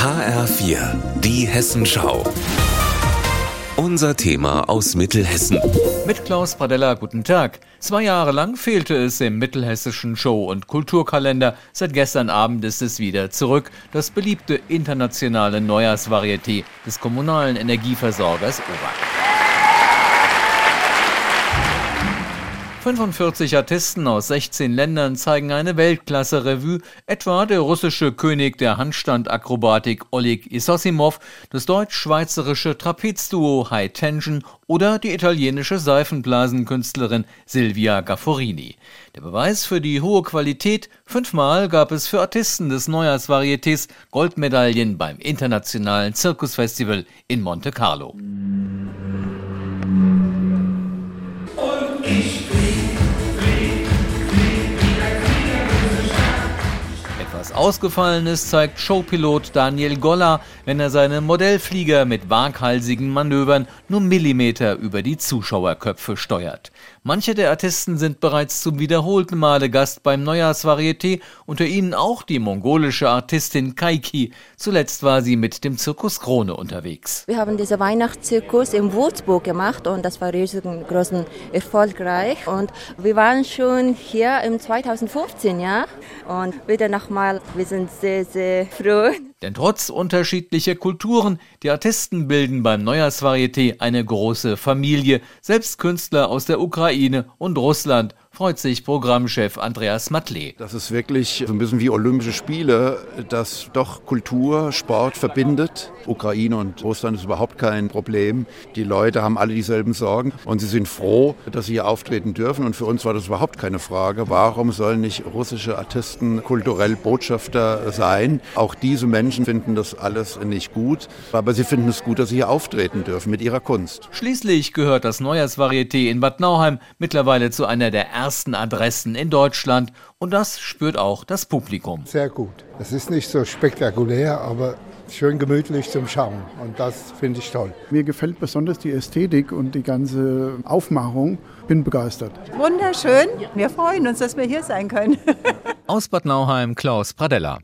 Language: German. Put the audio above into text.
HR4, die Hessenschau. Unser Thema aus Mittelhessen. Mit Klaus Pradella, guten Tag. Zwei Jahre lang fehlte es im mittelhessischen Show- und Kulturkalender. Seit gestern Abend ist es wieder zurück. Das beliebte internationale Neujahrsvarieté des kommunalen Energieversorgers Ober. 45 Artisten aus 16 Ländern zeigen eine Weltklasse-Revue, etwa der russische König der Handstandakrobatik Oleg Isosimov, das deutsch-schweizerische Trapezduo High Tension oder die italienische Seifenblasenkünstlerin Silvia Gafforini. Der Beweis für die hohe Qualität, fünfmal gab es für Artisten des Neujahrsvarietés Goldmedaillen beim internationalen Zirkusfestival in Monte Carlo. Ausgefallen ist, zeigt Showpilot Daniel Goller, wenn er seine Modellflieger mit waghalsigen Manövern nur Millimeter über die Zuschauerköpfe steuert. Manche der Artisten sind bereits zum wiederholten Male Gast beim Neujahrsvarieté, unter ihnen auch die mongolische Artistin Kaiki. Zuletzt war sie mit dem Zirkus Krone unterwegs. Wir haben diesen Weihnachtszirkus in Würzburg gemacht und das war riesengroßen erfolgreich. Und wir waren schon hier im 2015, ja, und wieder nochmal, wir sind sehr, sehr froh. Denn trotz unterschiedlicher Kulturen, die Artisten bilden beim Neujahrsvarieté eine große Familie, selbst Künstler aus der Ukraine und Russland freut sich Programmchef Andreas Matle. Das ist wirklich so ein bisschen wie Olympische Spiele, das doch Kultur, Sport verbindet. Ukraine und Russland ist überhaupt kein Problem. Die Leute haben alle dieselben Sorgen und sie sind froh, dass sie hier auftreten dürfen. Und für uns war das überhaupt keine Frage. Warum sollen nicht russische Artisten kulturell Botschafter sein? Auch diese Menschen finden das alles nicht gut, aber sie finden es gut, dass sie hier auftreten dürfen mit ihrer Kunst. Schließlich gehört das Neujahrsvarieté in Bad Nauheim mittlerweile zu einer der ersten ersten Adressen in Deutschland und das spürt auch das Publikum. Sehr gut. Es ist nicht so spektakulär, aber schön gemütlich zum Schauen und das finde ich toll. Mir gefällt besonders die Ästhetik und die ganze Aufmachung. Bin begeistert. Wunderschön. Wir freuen uns, dass wir hier sein können. Aus Bad Nauheim, Klaus Pradella.